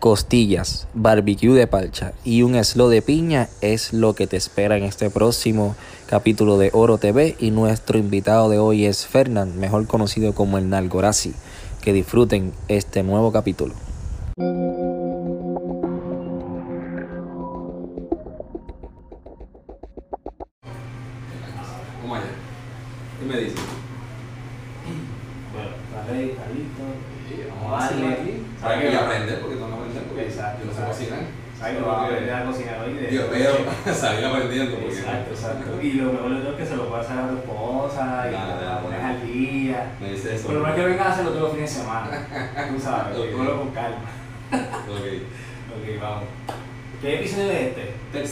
Costillas, barbecue de palcha y un slow de piña es lo que te espera en este próximo capítulo de Oro TV y nuestro invitado de hoy es Fernán, mejor conocido como el Nalgorazi. Que disfruten este nuevo capítulo.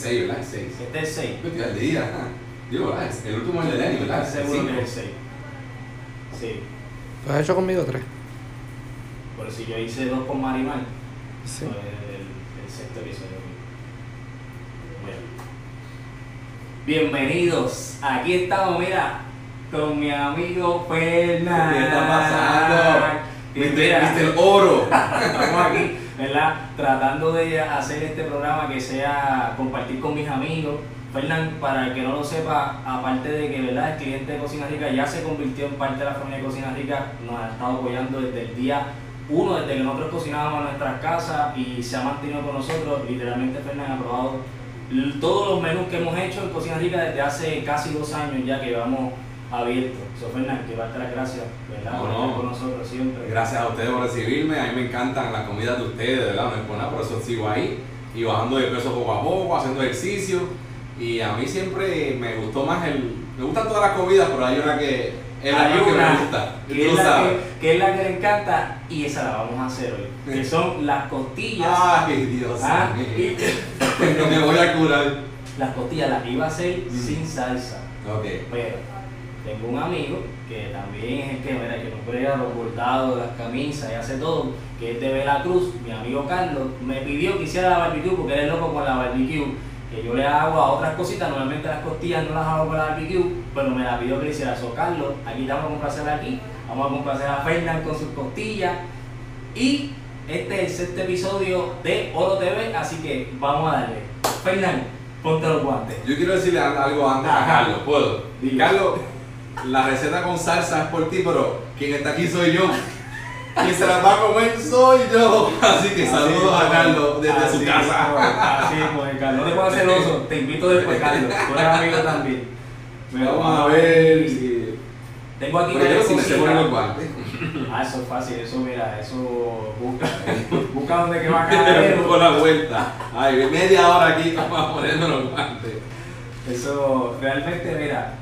6, ¿verdad? El 6. Este es el 6. Yo estoy al día. Digo, ¿verdad? El último es el de Lenny, ¿verdad? Seguro que es el 6. Sí. ¿Lo has hecho conmigo tres? Por si yo hice dos con Marimar. Sí. Pues el, el sexto episodio. Bueno. Bienvenidos. Aquí estamos, mira, con mi amigo Fernan. ¿Qué está pasando? Viste el oro. Estamos aquí, ¿verdad? Tratando de hacer este programa que sea compartir con mis amigos. Fernán, para el que no lo sepa, aparte de que ¿verdad? el cliente de Cocina Rica ya se convirtió en parte de la familia de Cocina Rica, nos ha estado apoyando desde el día uno, desde que nosotros cocinábamos en nuestras casas y se ha mantenido con nosotros. Literalmente Fernán ha probado todos los menús que hemos hecho en Cocina Rica desde hace casi dos años ya que llevamos abierto. So, Fernán, quiero darte las gracias, ¿verdad? No, por no. estar con nosotros siempre. Gracias a ustedes por recibirme. A mí me encantan las comidas de ustedes, ¿verdad? No es por nada, por eso sigo ahí. Y bajando de peso poco a poco, haciendo ejercicio. Y a mí siempre me gustó más el. Me gustan todas las comidas, pero hay una que es la que me gusta. Que es, la que, que es la que le encanta y esa la vamos a hacer hoy. Que son las costillas. Ay, Dios Ah, mío. No me voy a curar. las costillas las iba a hacer Mm. sin salsa. Ok. Pero tengo un amigo que también es el que, mira, que nos prueba los bordados, las camisas y hace todo, que es de Veracruz, mi amigo Carlos, me pidió que hiciera la barbecue porque él es loco con la barbecue, que yo le hago a otras cositas, normalmente las costillas no las hago con la barbecue, pero me la pidió que le hiciera eso. Carlos, aquí estamos a complacer aquí, vamos a complacer a Fernán con sus costillas y este es sexto episodio de Oro TV, así que vamos a darle. Fernán, ponte los guantes. Yo quiero decirle algo antes a. Carlos, ¿puedo? Carlos, la receta con salsa es por ti, pero quien está aquí soy yo. Quien se la va a comer soy yo. Así que saludos a Carlos desde Así su casa. Así pues, Carlos. No te pongas celoso, te invito después, Carlos. Tú eres amigo también. Vamos a ver si. Tengo aquí Pero yo se ponen los guantes. Ah, eso es fácil, eso mira, eso busca, busca donde que va a caer. Con la vuelta. Ay, media hora aquí vamos a ponernos los guantes. Eso realmente, mira,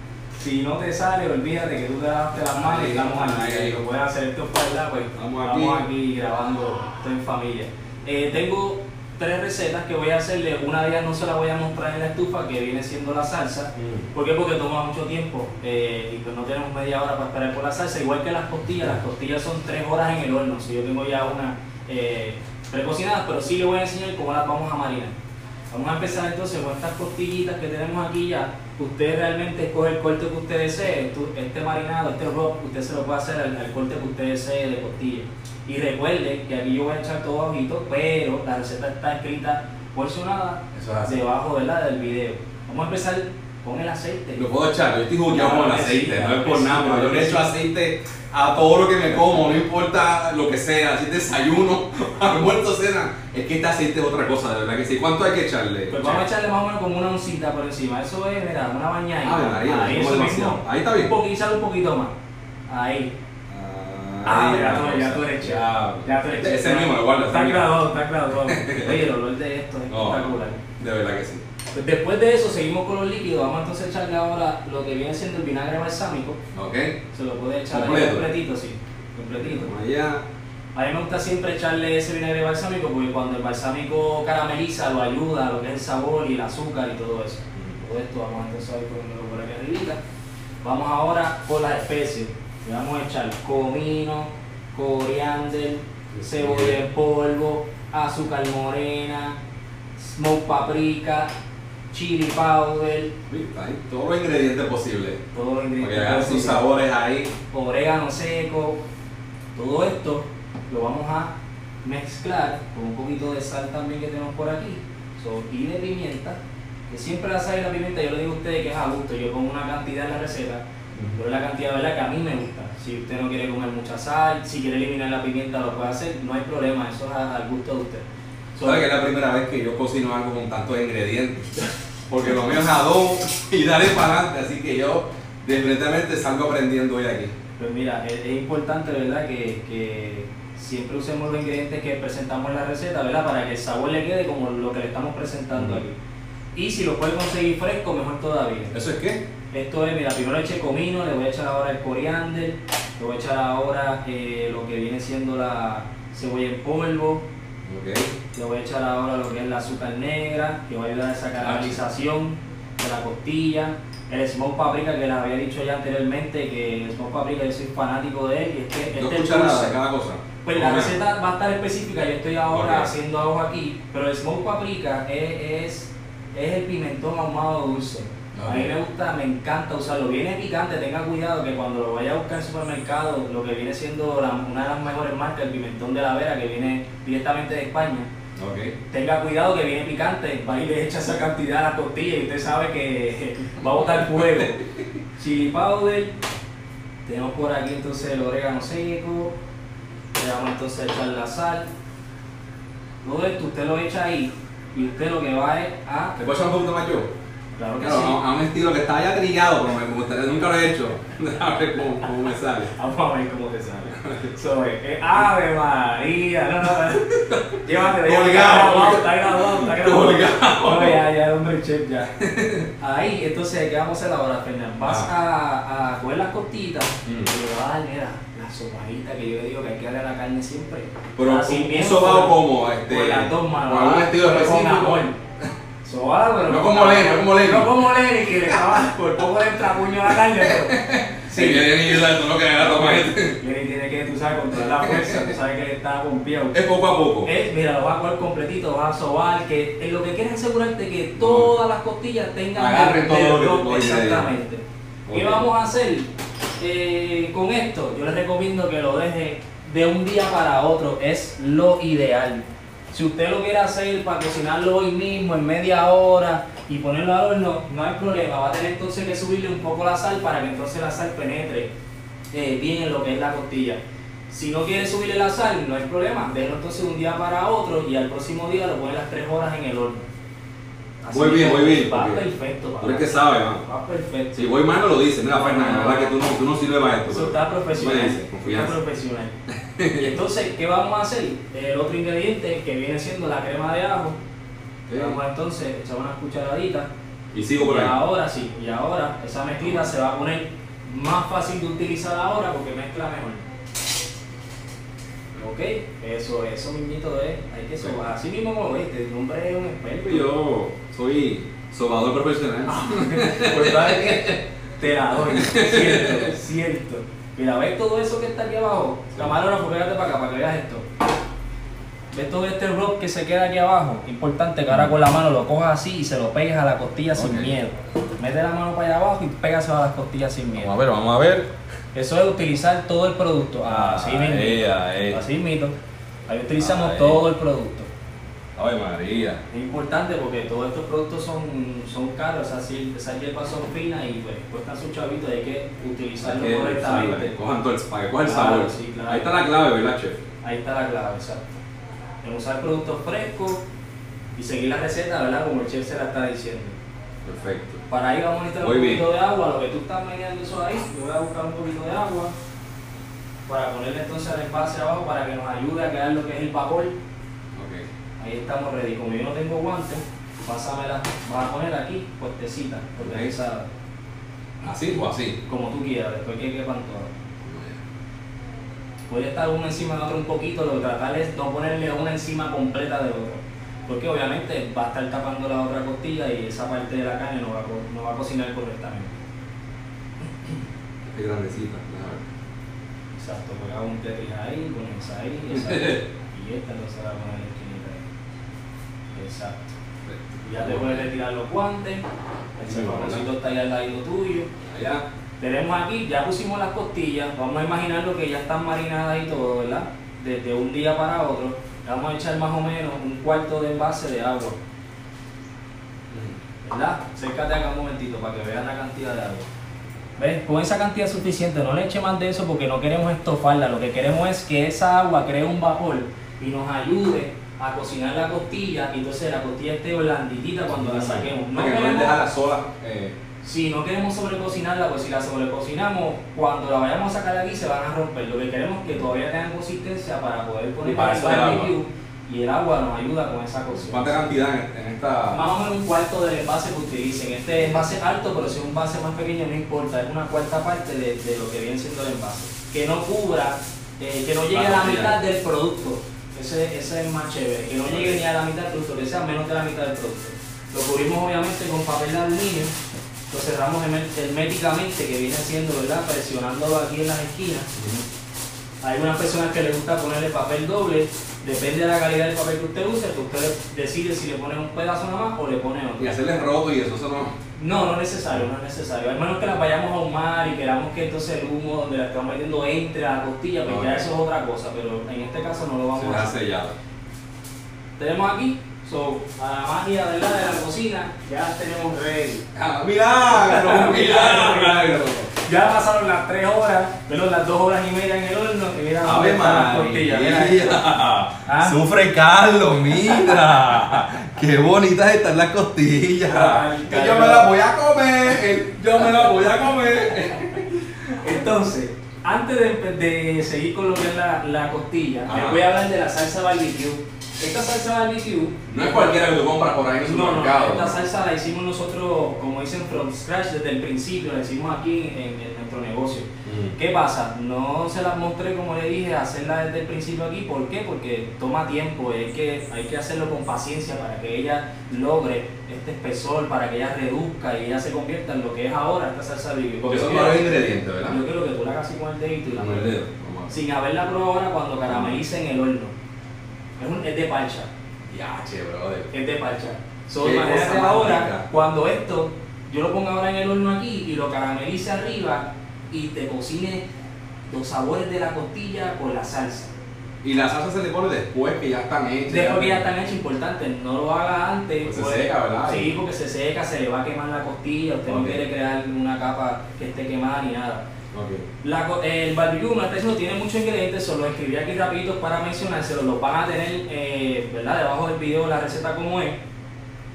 si no te sale, olvídate que tú te lavaste las manos y estamos aquí. ahí. Lo puedes hacer para allá, pues Estamos estamos aquí. aquí, grabando esto en familia. Eh, tengo tres recetas que voy a hacerle. Una de ellas no se la voy a mostrar en la estufa, que viene siendo la salsa. ¿Por qué? Porque toma mucho tiempo eh, y pues no tenemos media hora para esperar por la salsa. Igual que las costillas, las costillas son tres horas en el horno. Si yo tengo ya una eh, precocinadas, pero sí le voy a enseñar cómo las vamos a marinar. Vamos a empezar entonces con estas costillitas que tenemos aquí ya. Usted realmente escoge el corte que usted desee. Este marinado, este rub, usted se lo puede hacer al, al corte que usted desee de costilla. Y recuerde que aquí yo voy a echar todo bajito, pero la receta está escrita porcionada es debajo ¿verdad? del video. Vamos a empezar con el aceite. Lo puedo echar, yo estoy Claro con el sí, aceite, no es por nada, pero yo le echo aceite a todo lo que me como, no importa lo que sea, si es desayuno, almuerzo, cena, es que este aceite es otra cosa, de verdad que sí. ¿Cuánto hay que echarle? Pues vamos a echarle más o menos como una oncita por encima. Eso es, mira, una bañadita. Ave María, Ahí, eso mismo. Ahí está bien. Un poquito, echarle un poquito más. Ahí. Ah, Ah, ya tú, ya tú eres. Ya. Ya tú eres. Ese mismo, lo guardo. Está graduado, está graduado. Oye, el olor de esto es espectacular. de verdad que sí. Pues después de eso seguimos con los líquidos. Vamos entonces a echarle ahora lo que viene siendo el vinagre balsámico. Ok, Se lo puede echar ahí Completo. completito, sí. Completito. allá. A mí me gusta siempre echarle ese vinagre balsámico porque cuando el balsámico carameliza lo ayuda a lo que es el sabor y el azúcar y todo eso. Todo esto vamos entonces a ir poniéndolo por aquí arribita. Vamos ahora con las especies. Le vamos a echar comino, coriander, cebolla en polvo, azúcar morena, smoke paprika, chili powder, ahí, todos los ingredientes posibles. todos los Para que ingredientes. hagan sus sabores ahí. orégano seco, todo esto lo vamos a mezclar con un poquito de sal también que tenemos por aquí so, y de pimienta, que siempre la sal y la pimienta yo le digo a ustedes que es a gusto, yo pongo una cantidad en la receta, pero es la cantidad ¿verdad? que a mí me gusta. Si usted no quiere comer mucha sal, si quiere eliminar la pimienta lo puede hacer, no hay problema, eso es al gusto de usted. ¿Sabes que es la primera vez que yo cocino algo con tantos ingredientes? Porque lo mío es adobo y darle para adelante, así que yo definitivamente salgo aprendiendo hoy aquí. Pues mira, es, es importante, ¿verdad? Que, que siempre usemos los ingredientes que presentamos en la receta, ¿verdad? Para que el sabor le quede como lo que le estamos presentando aquí. Y si lo puede conseguir fresco, mejor todavía. ¿Eso es qué? Esto es, mira, primero eché comino, le voy a echar ahora el coriander, le voy a echar ahora eh, lo que viene siendo la cebolla en polvo, Ok. le voy a echar ahora lo que es la azúcar negra, que va a ayudar a esa caramelización de la costilla. El smoke paprika, que les había dicho ya anteriormente, que el smoke paprika yo soy fanático de él. Y es que este cucharadas dulce- de cada cosa. Pues la receta va a estar específica, yo estoy ahora haciendo algo aquí, pero el smoke paprika es, es, es el pimentón ahumado dulce. A mí me gusta, me encanta usarlo. Viene picante, tenga cuidado que cuando lo vaya a buscar en el supermercado, lo que viene siendo la- una de las mejores marcas, el pimentón de la Vera, que viene directamente de España, tenga cuidado que viene picante, va y le echa esa cantidad a la tortilla y usted sabe que va a botar fuego. Chili powder, tenemos por aquí entonces el orégano seco, le vamos entonces a echar la sal. Todo esto usted lo echa ahí y usted lo que va es a... ¿Te puedo echar un poquito más yo? Claro que Claro, sí. a, un estilo que está ya trillado, pero me gustaría, nunca lo he hecho. A ver cómo, cómo me sale. Vamos a ver cómo te sale. Soy eh, Ave María, no, no, no. Llévatelo, Colgado. está grabado, está grabado. Colgado. No, ya, ya, hombre, chef, ya. Ahí, entonces, ¿qué vamos a hacer ahora, Fernando? Vas a, a coger las costillitas Mm. y le vas a dar, mira, la sopadita que yo le digo que hay que darle a la carne siempre. Pero Así un, como este. Con las dos manos. Con algún estilo pero con específico. amor. Sobado, pero No como Lenny, no como Lenny. No como Lenny, que le estaba por poco le trapuño a la carne, pero... Sí, viene y es todo lo que agarra más. Lenny tiene que, tú sabes, controlar la fuerza, tú sabes que él está pompeado. Es poco a poco. Mira, lo vas a coger completito, vas a sobar, que lo que quieres es asegurarte que todas las costillas tengan Agarren el- todo lo que Exactamente. ¿Qué vamos a hacer eh, con esto? Yo les recomiendo que lo deje de un día para otro, es lo ideal. Si usted lo quiere hacer para cocinarlo hoy mismo, en media hora, y ponerlo al horno, no hay problema. Va a tener entonces que subirle un poco la sal para que entonces la sal penetre eh, bien en lo que es la costilla. Si no quiere subirle la sal, no hay problema. Déjalo entonces un día para otro y al próximo día lo pone las 3 horas en el horno. Muy bien, muy bien, Va perfecto, Tú papá. eres que sabe, mano. Va perfecto. Si voy mal, me lo dice. Mira, Fernando, la verdad que tú no, tú no sirves para esto. Eso pero está me profesional. Está profesional. y entonces, ¿qué vamos a hacer? El otro ingrediente que viene siendo la crema de ajo. Sí. Vamos entonces a echar unas cucharaditas. Y sigo por Y ahí. ahora sí, y ahora esa mezclita se va a poner más fácil de utilizar ahora porque mezcla mejor. Ok, eso, eso mismito es, hay que sobar. Así mismo como viste, el hombre es un experto. Yo soy sobador profesional. Pues sabes que te la doy, cierto, cierto. Mira, ¿ves todo eso que está aquí abajo? Camarógrafo, pégate para acá para que veas esto. ¿Ves todo este rock que se queda aquí abajo? Importante que ahora con la mano lo cojas así y se lo pegues a la costilla sin miedo. Mete la mano para allá abajo y pégaselo a las costillas sin miedo. Vamos a ver, vamos a ver. Eso es utilizar todo el producto. Así mismo. Así mismo. Ahí utilizamos todo el producto. Ay, María. Es importante porque todos estos productos son, son caros, o sea, si esas hierbas son finas y pues cuestan su chavito hay que utilizarlo Que correctamente. usarla, cojan todo el, para que coja el Claro, sabor. sí, claro. Ahí está la clave, ¿verdad, chef? Ahí está la clave, exacto. En usar productos frescos y seguir la receta, ¿verdad? Como el chef se la está diciendo. Perfecto. Para ahí vamos a necesitar Muy un bien. poquito de agua, lo que tú estás meneando eso ahí, yo voy a buscar un poquito de agua para ponerle entonces el envase abajo para que nos ayude a crear lo que es el vapor. Ahí estamos ready. Como yo no tengo guantes, pásamela, vas a poner aquí puestecita, organizada, ¿Así o así? como tú quieras, después que quepan todas. Puede estar uno encima de otro un poquito, lo que tratar es no ponerle una encima completa de otro. Porque obviamente va a estar tapando la otra costilla y esa parte de la carne no va a, no va a cocinar correctamente. Qué grandecita, claro. Exacto, pues hago un tetris ahí, pones ahí, esa, y esta entonces la pones ahí. Exacto. Ya te puedes retirar los guantes, el zapaposito está ahí al lado tuyo. Allá. Tenemos aquí, ya pusimos las costillas, vamos a imaginarlo que ya están marinadas y todo, ¿verdad? Desde un día para otro, vamos a echar más o menos un cuarto de envase de agua, ¿verdad? Acércate acá un momentito para que veas la cantidad de agua. ¿Ves? Con esa cantidad suficiente, no le eche más de eso porque no queremos estofarla, lo que queremos es que esa agua cree un vapor y nos ayude a cocinar la costilla y entonces la costilla esté blanditita cuando la saquemos. No Porque no queremos- dejarla sola. Eh, si no queremos sobrecocinarla, pues si la sobrecocinamos, cuando la vayamos a sacar de aquí se van a romper. Lo que queremos es que todavía tengan consistencia para poder poner para el barbecue y el agua nos ayuda con esa cocción. ¿Cuánta cantidad en, esta? Más o menos un cuarto del envase que utilicen. Este envase alto, pero si es un envase más pequeño no importa, es una cuarta parte de, de lo que viene siendo el envase. Que no cubra, eh, que no llegue a la mitad del producto. Ese, ese es más chévere, que no llegue ni a la mitad del producto, que sea menos de la mitad del producto. Lo cubrimos obviamente con papel de aluminio, lo cerramos herméticamente, que viene siendo, ¿verdad? Presionándolo aquí en las esquinas. Hay unas personas que les gusta ponerle papel doble, depende de la calidad del papel que usted use, que usted decide si le pone un pedazo nada más o le pone otro. Y hacerle roto y eso, eso no. No, no es necesario, no es necesario. Al menos que las vayamos a ahumar y queramos que entonces el humo donde la estamos metiendo entre a la costilla, pues ya eso es otra cosa, pero en este caso no lo vamos Se a hacer. sellado. Tenemos aquí, so, a la magia ¿verdad? de la cocina, ya tenemos ready. ¡Ah, milagro! ¡Milagro! ¡Milagro! Ya pasaron las 3 horas, pero las 2 horas y media en el horno y mira dónde ¡Ave esto. Ah. Sufre Carlos, mira. Qué bonitas están las costillas. Ay, Y yo me las voy a comer. Yo me las voy a comer. Entonces, antes de, de seguir con lo que es la, la costilla, les voy a hablar de la salsa barbecue. Esta salsa barbecue No es cualquiera que tú compras por ahí en el No, no, supermercado. esta salsa la hicimos nosotros, como dicen, from scratch, desde el principio, la hicimos aquí en, en nuestro negocio. ¿Qué pasa? No se las mostré, como le dije, hacerla desde el principio aquí. ¿Por qué? Porque toma tiempo, hay que, hay que hacerlo con paciencia para que ella logre este espesor, para que ella reduzca y ella se convierta en lo que es ahora esta salsa barbecue. Porque son varios ingredientes, ¿verdad? Yo quiero que tú la hagas así con el dedito y la Con el dedo. Sin haberla probado ahora cuando caramelice en el horno. Es, un- es de parcha Ya, che, brother. es de parcha. So, imagínate ahora, cuando esto, yo lo pongo ahora en el horno aquí y lo caramelice arriba y te cocine los sabores de la costilla con la salsa. Y la salsa se le pone después que ya están hechas. Después que ya están hechas, importante, no lo haga antes. Pues se seca, ¿verdad? Sí, porque se seca, se le va a quemar la costilla, usted Ok. no quiere crear una capa que esté quemada ni nada. La el barbecue, como está diciendo, tiene muchos ingredientes, solo escribí aquí rapidito para mencionárselos, los van a tener eh, ¿verdad? debajo del video la receta como es.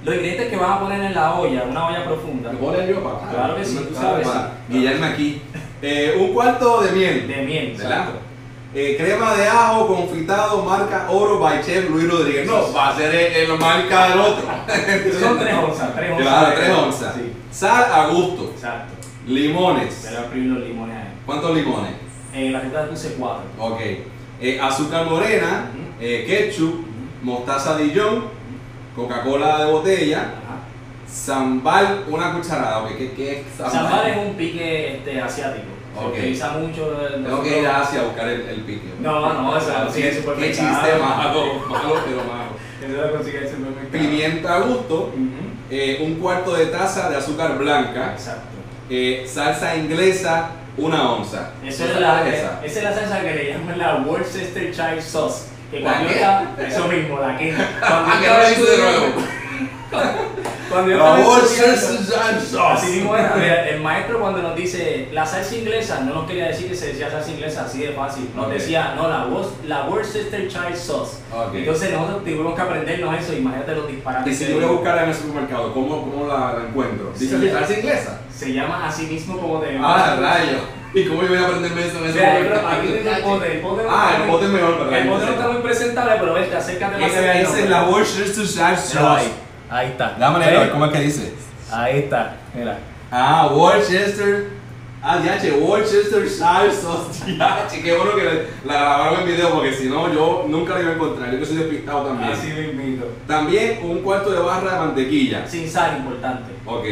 Los ingredientes que van a poner en la olla, una olla profunda, ¿Me yo, papá? Claro que sí, Tú claro sabes, guiarme aquí. Eh, un cuarto de miel. de miel. ¿Verdad? Eh, crema de ajo confitado marca Oro by Chef Luis Rodríguez. No, va a ser el, el marca del otro. Son tres onzas, tres onzas. Claro, de- tres onzas. Sí, Sal a gusto. exacto. Limones. Voy a escribir los limones ahí. ¿Cuántos limones? En la receta puse cuatro. Ok. Eh, azúcar morena, Ujú. eh, ketchup, mostaza Dijon, Coca-Cola de botella, Ajá. sambal una cucharada. Ok, ¿qué, qué es sambal? Sambal es un pique este, asiático. Se Ok. utiliza mucho. en Tengo que ir a Asia a buscar el, el pique. No, no, eso lo consigue en el Qué supermercado. chiste malo, malo, pero malo. Eso lo consigue en el supermercado. Pimienta a gusto, eh, un cuarto de taza de azúcar blanca, Exacto. Eh, salsa inglesa, una onza. Es la, esa. esa es la salsa que le llaman la Worcestershire sauce. Que ¿La cuando yo qué? estaba, eso mismo, la que. Cuando estaba lo dice de nuevo. Worcestershire sauce. Así mismo era, mira, el maestro cuando nos dice la salsa inglesa, no nos quería decir que se decía salsa inglesa así de fácil, nos Ok. decía, no, la, la Worcestershire sauce. Ok. Entonces nosotros tuvimos que aprendernos eso, imagínate los Y disparates. si que- yo voy a buscar en el supermercado, ¿cómo, cómo la, la encuentro? ¿Dice Sí. salsa inglesa? Se llama así mismo como de... Ah, rayo. ¿Y cómo yo voy a aprenderme eso en ese supermercado? aquí tengo el pote, el pote Ah, el pote es mejor para El pote no está muy presentable, pero vete, acércate que Esa es la Worcestershire sauce. Ahí, está. Dame ¿Ves? leer, ¿cómo es que dice? Ahí está, mira. Ah, Worcester. Ah, ya, che, Worcestershire sauce. Ya, che, qué bueno que la grabaron en video porque si no, yo nunca la iba a encontrar. Yo que soy despistado también. Así invito. También un cuarto de barra de mantequilla. Sin sal, importante. Ok.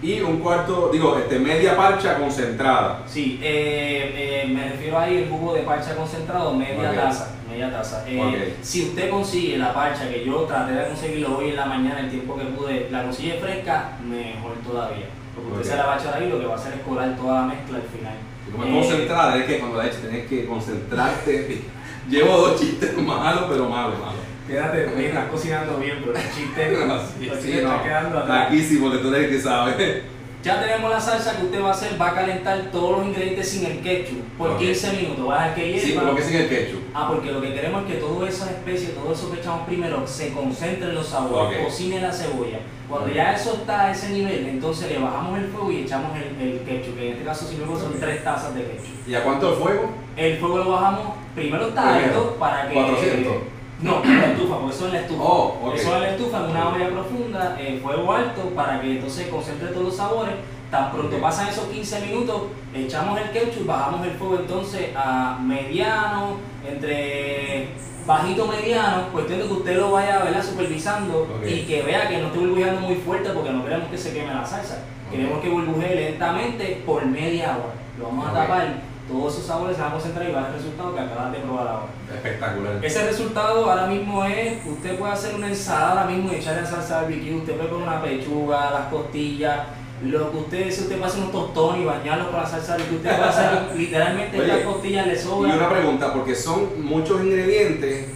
Y un cuarto, digo, este, media parcha concentrada. Sí, eh, eh, me refiero ahí el jugo de parcha concentrado, media taza, media taza. Eh. Si usted consigue la parcha, que yo traté de conseguirlo hoy en la mañana, el tiempo que pude, la consigue fresca, mejor todavía. Porque usted Ok. se la va a echar ahí, lo que va a hacer es colar toda la mezcla al final. Como concentrada, es que cuando la eches tenés que concentrarte. Llevo dos chistes malos, pero malos, malos. Quédate, oye, estás cocinando bien, pero el chiste, Sí, sí, no. están quedando atrás. Taquísimo, que tú eres el que sabe. Ya tenemos la salsa que usted va a hacer, va a calentar todos los ingredientes sin el ketchup por Ok. 15 minutos. Va a dejar que hierva. Sí, como que sin el ketchup. Ah, porque lo que queremos es que todas esas especies, todo eso que echamos primero, se concentre en los sabores, cocine la cebolla. Cuando ya eso está a ese nivel, entonces le bajamos el fuego y echamos el, el ketchup, que en este caso si luego son Ok. 3 tazas de ketchup. ¿Y a cuánto el fuego? El fuego lo bajamos, primero está alto para que... 400. No, en la estufa, porque eso es en la estufa. Oh. Eso es en la estufa, en una olla profunda, eh, fuego alto, para que entonces concentre todos los sabores. Tan pronto pasan esos 15 minutos, echamos el ketchup, bajamos el fuego entonces a mediano, entre bajito mediano, cuestión de que usted lo vaya ¿verdad? supervisando y que vea que no esté burbujeando muy fuerte porque no queremos que se queme la salsa. Queremos que burbujee lentamente por media hora. Lo vamos a tapar, todos esos sabores se van a concentrar y va a dar el resultado que acabas de probar ahora. Espectacular. Ese resultado ahora mismo es, usted puede hacer una ensalada ahora mismo y echarle salsa barbecue, usted puede poner una pechuga, las costillas, lo que usted, si usted puede hacer unos tostones y bañarlos con la salsa barbecue, usted puede hacer literalmente Oye, estas costillas le Y sobra. una pregunta, porque son muchos ingredientes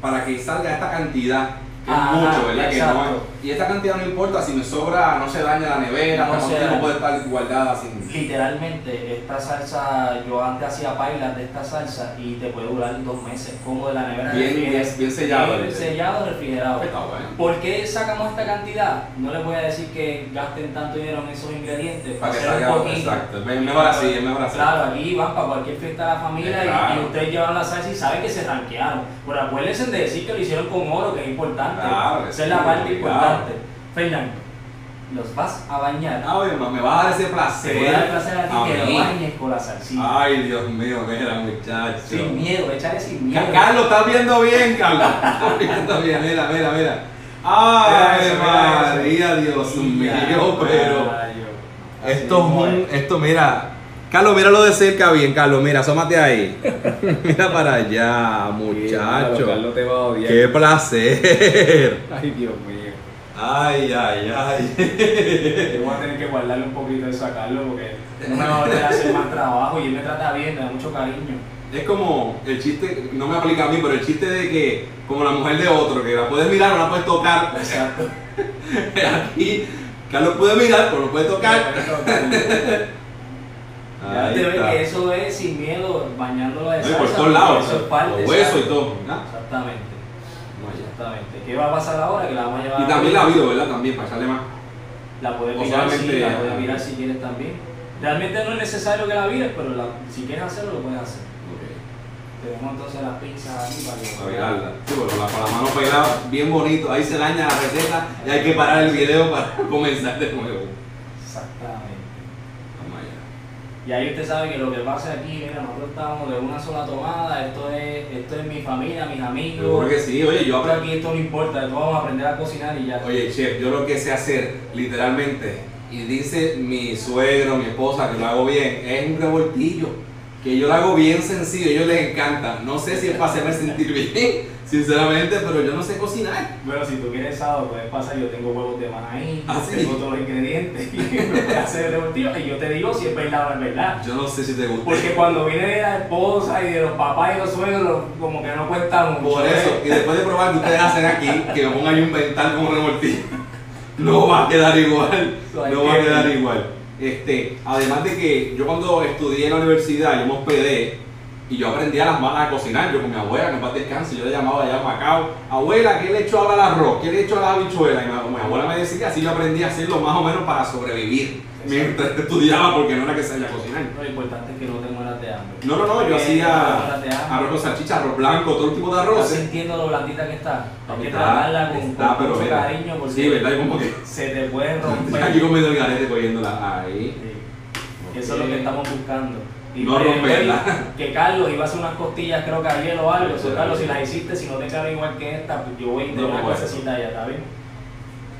para que salga esta cantidad, que Ajá, es mucho, ¿verdad? Que no es- y esta cantidad no importa, si me sobra, no se daña la nevera, No hasta se daña. puede estar guardada sin... Literalmente, esta salsa, yo antes hacía pailas de esta salsa y te puede durar dos meses, como de la nevera Bien, bien- bien sellado, Bien sellado, refrigerado. Está bueno. ¿Por qué sacamos esta cantidad? No les voy a decir que gasten tanto dinero en esos ingredientes. Para que hacer un salga, poquito. exacto, es mejor así, es mejor así. Claro, aquí van para cualquier fiesta de la familia y- Claro. y, ustedes llevan la salsa y saben que se ranquearon. Pero acuérdense de decir que lo hicieron con oro, que es importante. Claro, Esa es la parte importante. Fernando, los vas a bañar. Ah, ma, me va a dar ese Te placer. voy a dar el placer a ti a que lo bañes con la salsita. Ay, Dios mío, mira, muchacho. sin miedo, echarle sin miedo. Ca- Carlos, estás viendo bien, Carlos. Estás viendo bien, mira, mira, mira. Ay, eso. María, Dios mío, pero. Esto es un. es. Esto, mira. Carlos, míralo de cerca bien, Carlos. Mira, asómate ahí. mira para allá, muchacho. Carlos te va a odiar. Qué placer. Ay, Dios mío. Ay, ay, Yo ay. voy a tener que guardarle un poquito eso a Carlos porque no me va a volver a hacer más trabajo y él me trata bien, me da mucho cariño. Es como el chiste, no me aplica a mí, pero el chiste de que, como la mujer de otro, que la puedes mirar o la puedes tocar. Exacto. Aquí, Carlos puede mirar, pero no puede tocar. Ya te ve que eso es sin miedo, bañándolo de salsa. por todos porque lados, Eso es parte. los huesos y todo. Exactamente, exactamente. ¿Qué va a pasar ahora? Que la vamos a llevar Y también la vida, ¿verdad? También, para echarle más. La puedes mirar, sí, la puedes mirar si quieres también. Realmente no es necesario que la vires, pero la- si quieres hacerlo, lo puedes hacer. Tenemos entonces las pizzas ahí para que... Para virarla. Sí, bueno, la, con la mano pegada, bien bonito. Ahí se daña la receta y hay que parar el video para comenzar de nuevo. Exactamente. Vamos allá. Y ahí usted sabe que lo que pasa aquí, mira, nosotros estamos de una sola tomada, esto es, esto es mi familia, mis amigos. Seguro que sí. Oye, yo Pero aprendí. aquí esto no importa, todos vamos a aprender a cocinar y ya. Oye, chef, yo lo que sé hacer, literalmente, y dice mi suegro, mi esposa, que lo hago bien, es un revoltillo. Que yo lo hago bien sencillo, a ellos les encanta. No sé si es para hacerme sentir bien, sinceramente, pero yo no sé cocinar. Bueno, si tú quieres sábado, puedes pasar, yo tengo huevos de maíz, ¿Ah, sí? tengo todos los ingredientes, y hacer y yo te digo si es verdad o es verdad. Yo no sé si te gusta. Porque cuando viene de la esposa y de los papás y los suegros, como que no cuenta mucho. Por eso, ¿eh? y después de probar que ustedes hacen aquí, que me pongan a inventar como revoltillo, no va a quedar igual. No va a que- quedar igual. Este, además de que yo cuando estudié en la universidad, yo me hospedé y yo aprendí a las malas a cocinar. Yo con mi abuela, que en paz descanse, yo le llamaba allá a Macao, abuela, ¿qué le echó ahora al arroz? ¿Qué le echó a la habichuela? Y mi, mi abuela me decía, así yo aprendí a hacerlo más o menos para sobrevivir mientras estudiaba, porque no era que sabía cocinar. Lo importante es que no te mueras de hambre. No, no, no, yo hacía arroz con salchicha, arroz blanco, todo tipo de Estás arroz. sintiendo lo blandita que está. Hay que tratarla con, está, con pero mucho mira, cariño porque Sí, ¿verdad? Como que se te puede romper. aquí comiendo el garete cogiéndola ahí. Sí. Eso es lo que estamos buscando. Y No romperla. Que Carlos iba a hacer unas costillas, creo que ayer o algo. Carlos, si las hiciste, si no te quedan igual que esta, pues yo voy de No, una cosecita allá, ¿está bien?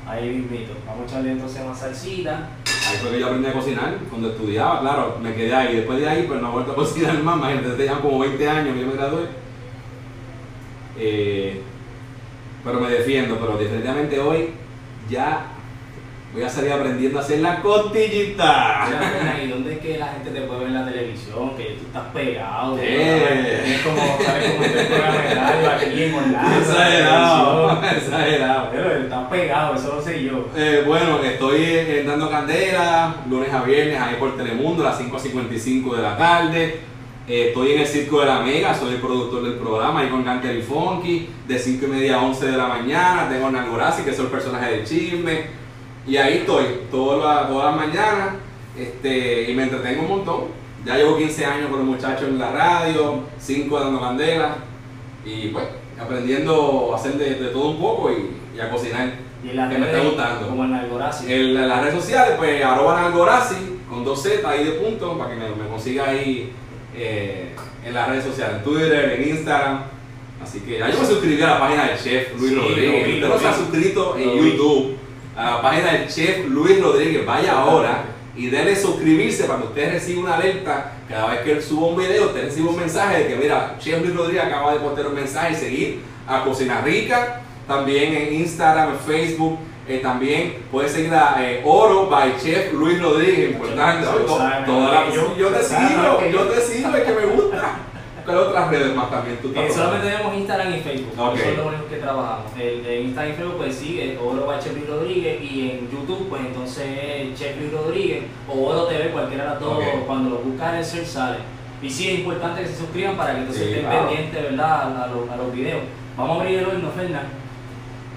Ahí mismito. Vamos a echarle entonces más salsita. Ahí fue que yo aprendí a cocinar cuando estudiaba, claro, me quedé ahí. Después de ahí, pues no he vuelto a cocinar más, imagínate, ya como 20 años que yo me gradué. Eh, pero me defiendo, pero definitivamente hoy ya voy a salir aprendiendo a hacer la costillita. ¿Y dónde es que la gente te puede ver en la televisión? Que tú estás pegado. Es como, ¿sabes? Como este programa de radio aquí en Orlando. Exagerado, exagerado. Pero estás pegado, eso lo sé yo. Eh, bueno, estoy eh, dando candela, lunes a viernes, ahí por Telemundo, a las 5.55 de la tarde. Eh, estoy en el Circo de la Mega, soy el productor del programa, ahí con Gantel y Funky, de 5 y media a 11 de la mañana. Tengo a Nalgorazi, que es el personaje de chisme. Y ahí estoy, todas las, mañanas, este, y me entretengo un montón. Ya llevo 15 años con los muchachos en la radio, 5 dando candela, y pues aprendiendo a hacer de, de todo un poco y, y a cocinar. Y en las que me está gustando. Como en Algorazi. En la- las redes sociales, pues arroba Nalgorazi con dos Z ahí de punto para que me, me consiga ahí eh, en las redes sociales, en Twitter, en Instagram. Así que ya yo me suscribí a la página del chef Luis Sí, Rodríguez. Usted no se ha suscrito en. YouTube a la página del chef Luis Rodríguez. Vaya ahora y déle suscribirse para que usted reciba una alerta cada vez que él suba un video, usted reciba un mensaje de que mira, Chef Luis Rodríguez acaba de postear un mensaje y seguir a Cocina Rica, también en Instagram, en Facebook, eh, también puede seguir a eh, Oro by Chef Luis Rodríguez, importante. Toda la- yo- yo te sigo, yo yo- te sigo, es que me gusta. ¿Cuál otras redes más también tú Eh, solamente tenemos Instagram y Facebook, Ok. eso es lo único que trabajamos. El de Instagram y Facebook pues sigue Oro by Chef Luis Rodríguez y en YouTube pues entonces Chef Luis Rodríguez o Oro TV, cualquiera de las dos, cuando lo buscas en el search sale. Y sí es importante que se suscriban para que entonces Sí, estén claro. pendientes ¿verdad? A, los, a los videos. Vamos a abrir el horno, Fernan.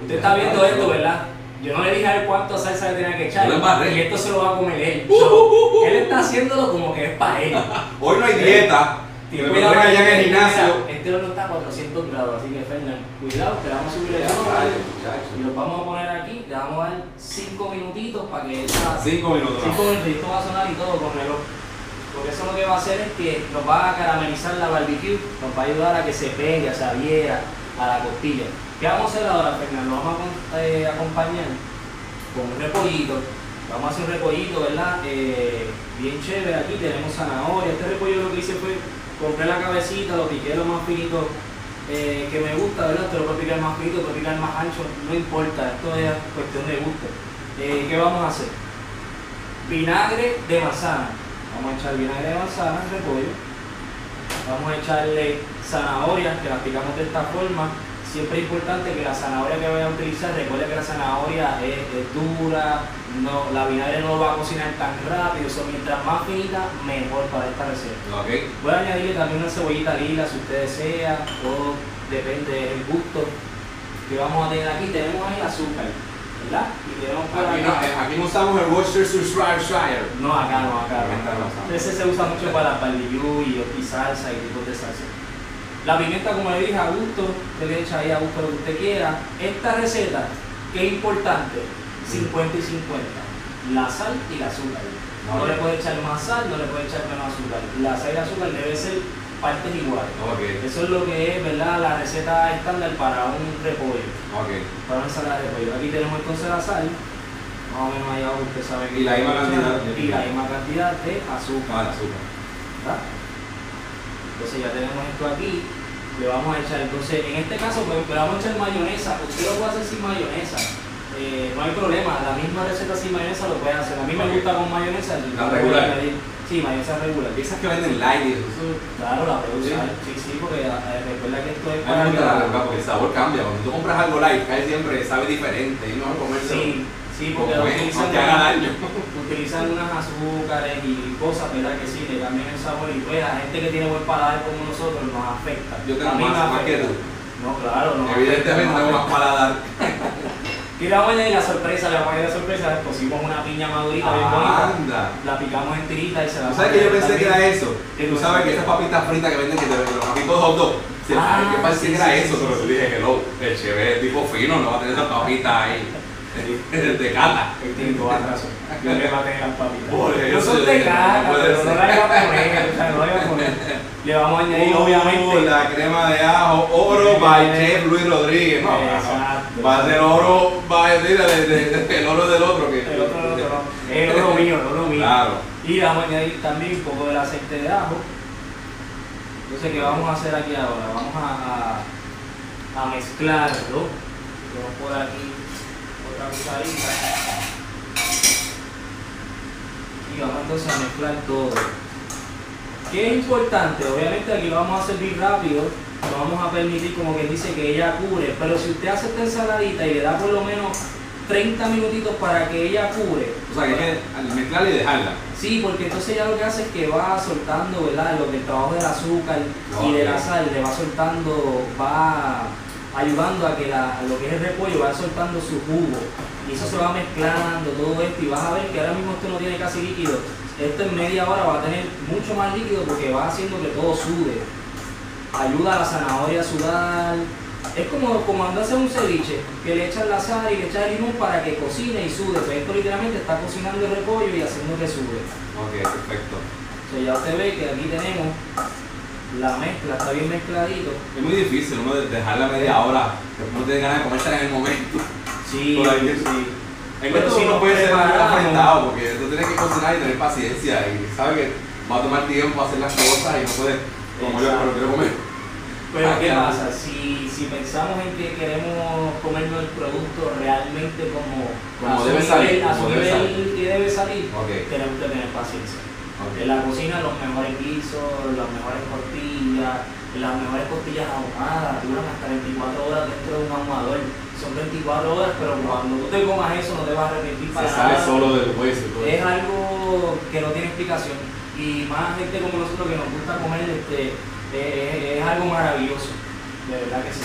Usted está viendo esto, ¿verdad? Yo no le dije a él cuánto salsa le tenía que echar y esto se lo va a comer él. Uh, uh, uh. él está haciéndolo como que es para él. Hoy no hay dieta. Que me Cuidado, encuentren allá en el gimnasio. Este horno está a 400 grados, así que Fernan, cuidado, que le vamos a subir el horno y los vamos a poner aquí, le vamos a dar 5 minutitos para que esa Cinco minutos. 5 minutos, y esto va a sonar y todo con reloj. Porque eso lo que va a hacer es que nos va a caramelizar la barbecue, nos va a ayudar a que se pegue, se adhiera a la costilla. ¿Qué vamos a hacer ahora, Fernando? Lo vamos a eh, acompañar con un repollito. Vamos a hacer un repollito, ¿verdad? Eh, bien chévere. Aquí tenemos zanahoria. Este repollo lo que hice fue compré la cabecita, lo piqué lo más finito eh, que me gusta, ¿verdad? Te puedo picar más finito, te lo picar más ancho, no importa. Esto es cuestión de gusto. Eh, ¿Qué vamos a hacer? Vinagre de manzana. Vamos a echar vinagre de manzana al repollo. Vamos a echarle zanahorias, que las picamos de esta forma. Siempre es importante que la zanahoria que vaya a utilizar, recuerde que la zanahoria es, es dura, no, la vinagre no va a cocinar tan rápido, so, mientras más finita, mejor para esta receta. Ok. Voy a añadirle también una cebollita lila si usted desea, todo depende del gusto que vamos a tener aquí. Tenemos ahí azúcar, ¿verdad? Y tenemos por Aquí no, acá- eh, aquí no usamos el Worcestershire. no, acá no, acá no. Acá no. Ese se usa mucho para barbecue y, y salsa y tipos de salsa. La pimienta, como le dije, a gusto, usted le echa ahí a gusto lo que usted quiera. Esta receta, que es importante, 50 y 50. La sal y el azúcar. No le puede echar más sal, no le puede echar menos azúcar. La sal y el azúcar debe ser partes iguales. Ok. Eso es lo que es, ¿verdad? La receta estándar para un repollo, Ok. para una ensalada de repollo. Aquí tenemos entonces la sal, más o menos ahí abajo usted sabe que Y la misma cantidad de y la misma cantidad de azúcar. Ah, el azúcar. ¿verdad? Entonces ya tenemos esto aquí, le vamos a echar, entonces en este caso pues, le vamos a echar mayonesa, usted lo puede hacer sin mayonesa, Eh, no hay problema, la misma receta sin mayonesa lo puede hacer, a mí me gusta con mayonesa, La regular. Sí, mayonesa regular. Y esas que venden light y eso. Claro, la puede Sí. usar, sí, sí, porque eh, recuerda que esto es A mí me gusta la regular porque el sabor cambia. Cuando tú compras algo light, cae siempre sabe diferente. Y no comerse. Sí, sí, porque es, utilizan, aunque haga daño. utilizan unas azúcares y cosas, ¿verdad? Que sí, le cambian el sabor y pues la gente que tiene buen paladar como nosotros nos afecta. Yo tengo A mí más, más que tú. No, claro, no. Evidentemente tengo más paladar. Y le vamos a añadir la sorpresa, le vamos a añadir la sorpresa, pusimos una piña madurita bien bonita, Anda. la picamos en tiritas y se la ¿Tú sabes que yo pensé que era eso? ¿Qué Tú sabes que esas papitas fritas que venden que te los papitos hot dog. Ah, yo pensé sí, que era sí, eso, sí, pero yo dije, hello, el cheve es tipo fino, no va a tener esas papitas ahí. De cata. El la razón. Yo le va a tener las papitas. Por no son de no pero no la iba a poner, o sea, no la iba a poner. Le vamos a añadir, Uh, obviamente. La crema de ajo, oro by Chef Luis Rodríguez. No. Exacto. Va a ser oro, va a decir de- de- de- el oro del otro que. El otro, el otro no. Es el oro mío, el oro mío. Claro. Y vamos a añadir también un poco del aceite de ajo. Entonces, ¿qué vamos a hacer aquí ahora? Vamos a, a, a mezclarlo. Tengo por aquí otra cucharita. Y vamos entonces a mezclar todo. ¿Qué es importante? Obviamente aquí lo vamos a servir rápido. No vamos a permitir, como que dice, que ella cure. Pero si usted hace esta ensaladita y le da por lo menos 30 minutitos para que ella cure, O sea, que hay que mezclarla y dejarla. Sí, porque entonces ya lo que hace es que va soltando, ¿verdad? Lo que el trabajo del azúcar y de la sal le va soltando, va ayudando a que la- lo que es el repollo va soltando su jugo. Y eso se va mezclando, todo esto, y vas a ver que ahora mismo esto no tiene casi líquido. Esto en media hora va a tener mucho más líquido porque va haciendo que todo sude. Ayuda a la zanahoria a sudar. Es como, como hacen un ceviche, que le echan la sal y le echan el limón para que cocine y sude. Pues esto literalmente está cocinando el repollo y haciendo que sude. Ok, perfecto. Sea, ya usted ve que aquí tenemos la mezcla, está bien mezcladito. Es muy difícil uno de- dejarla media hora, uno tiene ganas de comérsela en el momento. Sí, ahí, sí. Pero si uno nos puede ser afrentado porque tú tienes que cocinar y tener paciencia y sabe que va a tomar tiempo hacer las cosas y no puedes, como yo, pero quiero comer. Pero ¿qué pasa? Si, si pensamos en que queremos comernos el producto realmente como, Como a su debe nivel- salir, a su debe nivel salir. que debe salir, tenemos que tener paciencia. Ok. En la cocina los mejores guisos, las mejores tortillas, las mejores costillas ahumadas, duran hasta 24 horas dentro de un ahumador. Son 24 horas, pero cuando tú te comas eso no te vas a arrepentir para Se sale nada. solo del hueso todo Es eso. algo que no tiene explicación. Y más gente como nosotros que nos gusta comer, este, es, es algo maravilloso. De verdad que sí.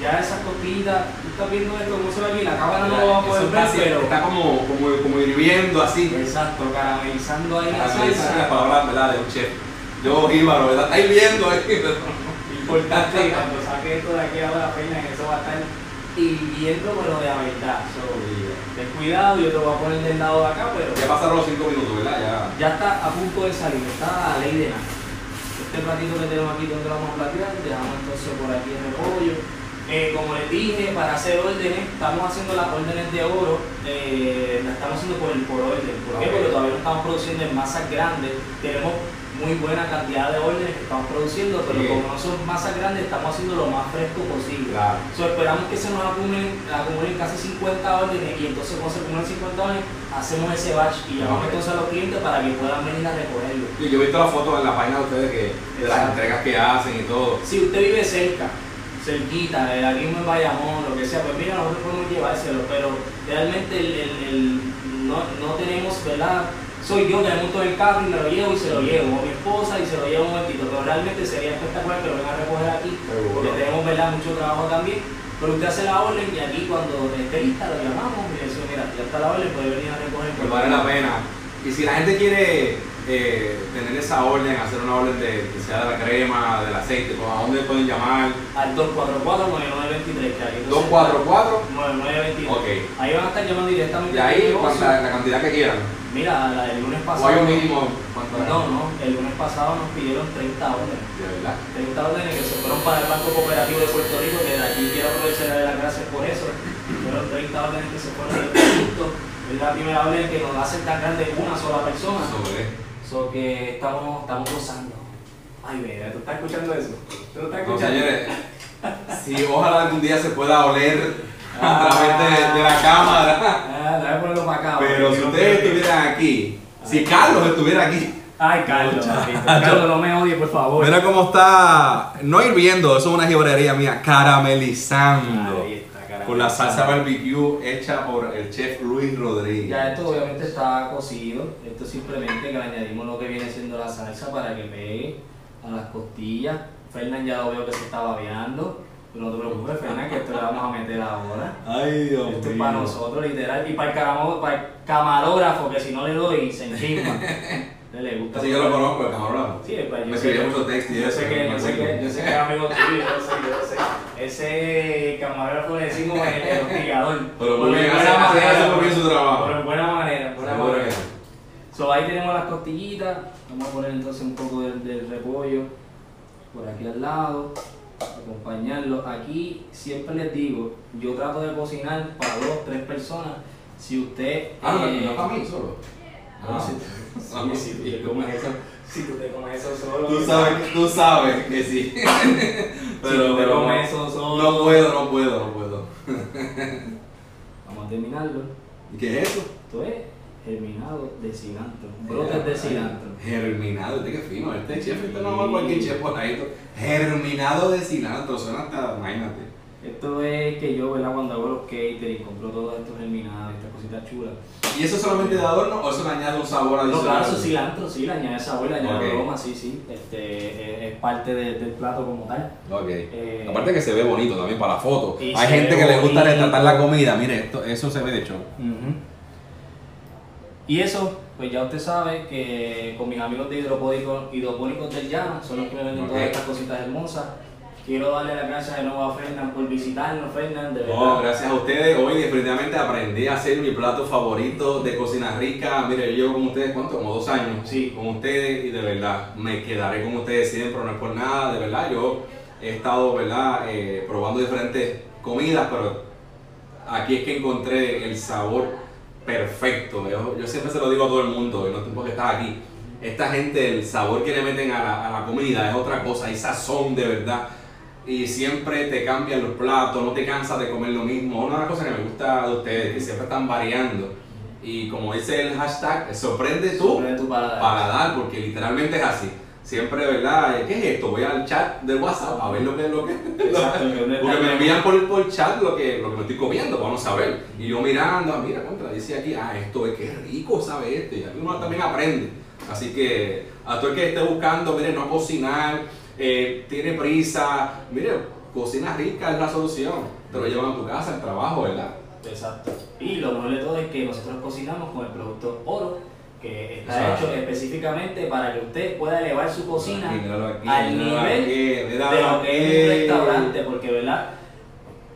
Ya esas costillitas, tú estás viendo esto, cómo se ve aquí, la cámara no lo va a poder ver, pero... está como, como, como hirviendo así. Exacto, caramelizando ahí la Esa es la salsa. palabra ¿verdad? de un chef. Yo, Íbaro, ¿verdad? Está hirviendo ahí. Importante cuando saque esto de aquí ahora, pena, que eso va a estar hirviendo, pero de la verdad. So, ten cuidado, yo te lo voy a poner del lado de acá, pero... Ya pasaron los 5 minutos, ¿verdad? Ya. Ya está a punto de salir, está a ley de nada. Este platito que tenemos aquí donde lo vamos a platear, dejamos entonces por aquí el repollo. Eh, como les dije, para hacer órdenes, estamos haciendo las órdenes de oro, eh, las estamos haciendo por, por orden. ¿Por qué? Porque todavía no estamos produciendo en masas grandes. Tenemos muy buena cantidad de órdenes que estamos produciendo, pero Sí. como no son masas grandes, estamos haciendo lo más fresco posible. Claro. So, esperamos que se nos acumulen, acumulen casi 50 órdenes y entonces cuando se acumulen 50 órdenes, hacemos ese batch y llamamos entonces a los clientes para que puedan venir a recogerlo. Y yo he visto las fotos en la página de ustedes que, de las Exacto. entregas que hacen y todo. Si usted vive cerca, cerquita, de aquí en Bayamón, lo que sea, pues mira, nosotros podemos llevárselo, pero realmente el, el- el- no, no tenemos, ¿verdad? Soy yo que me monto en el carro y me lo llevo y se lo llevo, o mi esposa y se lo llevo un momentito, pero realmente sería espectacular que lo vengan a recoger aquí, porque tenemos, ¿verdad? Mucho trabajo también. Pero usted hace la orden y aquí cuando esté lista lo llamamos y le decimos, mira, ya está la orden, puede venir a recoger. Pues vale la pena. Y si la gente quiere eh, tener esa orden, hacer una orden de que sea de la crema, del aceite, pues, ¿a dónde pueden llamar? Al 244-9923, que entonces- 244 9923. Ok. Ahí van a estar llamando directamente y ahí cuanta- la cantidad que quieran. Mira, la del lunes O pasado. hay un mínimo. No, no, el lunes pasado nos pidieron 30 órdenes. De verdad. 30 órdenes que se fueron para el Banco Cooperativo de Puerto Rico, que de aquí quiero aprovechar de las gracias por eso. Fueron 30 órdenes que se fueron del producto. Es la primera orden que nos hacen tan grande una sola persona. Sobre. So que estamos, estamos gozando. Ay, mira, ¿tú estás escuchando eso? ¿Tú estás No, escuchando? señores, si ojalá algún día se pueda oler a Ah. través de, de la cámara. Ah, ponerlo para acá. Pero si no ustedes estuvieran aquí, si Carlos estuviera aquí. Ay, Carlos. Carlos, no me odie, por favor. Mira cómo está, no hirviendo, eso es una gibrería mía, caramelizando. Ahí está, caramba. Con la salsa barbecue hecha por el chef Luis Rodríguez. Ya esto obviamente está cocido, esto simplemente que le añadimos lo que viene siendo la salsa para que pegue a las costillas. Fernán ya lo veo que se está babeando, pero no te preocupes Fernán que esto le vamos a meter ahora. Ay, Dios Esto es para nosotros literal y para el, para el camarógrafo que si no le doy se enchisma. Le- gusta. Así yo lo conozco, el camarógrafo. Sí, pues yo Me que- mucho texto y yo eso, sé que, yo sé que, yo sé que es amigo tuyo, yo sé, yo sé. Ese camarógrafo le decimos el, el hostigador. Pero Por buena manera, bien su trabajo. Por buena manera, buena manera. sí. So, ahí tenemos las costillitas. Vamos a poner entonces un poco del, del repollo por aquí al lado. acompañarlos. Aquí siempre les digo, yo trato de cocinar para dos, tres personas. Si usted... Ah, no, eh, no para mí solo. Ah. si, si, si te comes eso, si tú te comes eso solo... Tú sabes, tú sabes que sí. Si tú te comes eso solo... No puedo, no puedo, no puedo. Vamos a terminarlo. ¿Y qué es eso? Esto es germinado de cilantro, brotes de cilantro. Germinado, este que fino, este chef, este no va cualquier chef por ahí. Germinado de cilantro, suena hasta, imagínate. Esto es que yo, ¿verdad? Cuando hago los catering, compro todos estos germinados, estas cositas chulas. ¿Y eso solamente de adorno o eso le añade un sabor No, adicional? claro, eso es cilantro, sí, le añade sabor, le añade Ok. aroma, sí, sí. Este, es, es parte de- del plato como tal. Ok. Eh, Aparte que se ve bonito también para la foto. Hay gente que le gusta retratar la comida. Mire, esto, eso se ve de show. Y eso, pues ya usted sabe que con mis amigos de hidropónicos, hidropónicos del llano, son los que me venden todas estas cositas hermosas. Quiero darle las gracias de nuevo a Fernán por visitarnos, Fernán, de verdad. No, gracias a ustedes. Hoy definitivamente aprendí a hacer mi plato favorito de cocina rica. Mire, yo llevo con ustedes, ¿cuánto? Como dos años. Sí. Con ustedes y de verdad me quedaré con ustedes siempre, no es por nada, de verdad. Yo he estado, ¿verdad? Eh, probando diferentes comidas, pero aquí es que encontré el sabor perfecto. Yo, yo siempre se lo digo a todo el mundo, y no es porque estás aquí. Esta gente, el sabor que le meten a la, a la comida es otra cosa, hay sazón de verdad. Y siempre te cambian los platos, no te cansas de comer lo mismo. Una de las cosas que me gusta de ustedes, que siempre están variando. Y como dice el hashtag, sorprende tú Sorprende tu paladar. paladar, porque literalmente es así. Siempre, ¿verdad? ¿Qué es esto? Voy al chat del WhatsApp a ver lo que es lo que. Exacto, Porque me envían por, por chat lo que, lo que me estoy comiendo, vamos a ver. Y yo mirando, ah, mira, contra, dice aquí, ah, esto es que rico, sabe este. Y aquí uno también aprende. Así que a todo el que esté buscando, mire, no cocinar, eh, tiene prisa, mire, cocina rica es la solución. Te lo llevan a tu casa, al trabajo, ¿verdad? Exacto. Y lo mejor de todo es que nosotros cocinamos con el producto oro, que está Exacto. hecho específicamente para que usted pueda elevar su cocina Aquí, míralo aquí, al nivel aquí, de lo que es un restaurante, porque verdad,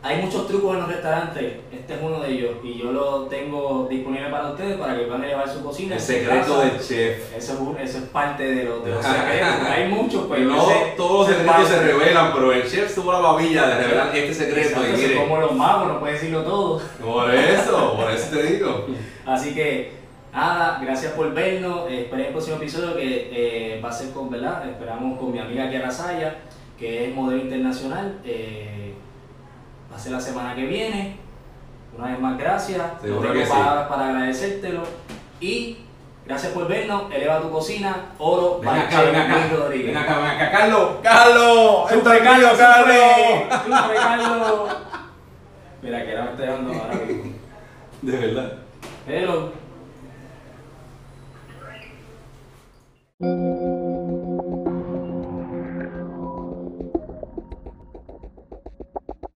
hay muchos trucos en los restaurantes, este es uno de ellos, y yo lo tengo disponible para ustedes para que puedan elevar su cocina. El secreto del chef. Eso es, un- eso es parte de los, de los secretos. Hay muchos, pues no todos los secretos se revelan, pero el chef tuvo la babilla de revelar este secreto. Exacto, Y mire, como los magos, no puede decirlo todo. por eso, por eso te digo. Así que, nada, gracias por vernos. Eh, esperen el próximo episodio que eh, va a ser con, ¿verdad? Esperamos con mi amiga Kiara Saya, que es modelo internacional. Eh, va a ser la semana que viene. Una vez más, gracias. Seguro no tengo que sí. palabras para agradecértelo. Y gracias por vernos. Eleva tu cocina. Oro Ven acá, ven acá, Rodríguez. ven acá, ven acá, Carlos, Carlos, ¡Sufre, Carlos. Carlos! Mira, que ahora me estoy dando ahora mismo. De verdad. Hello.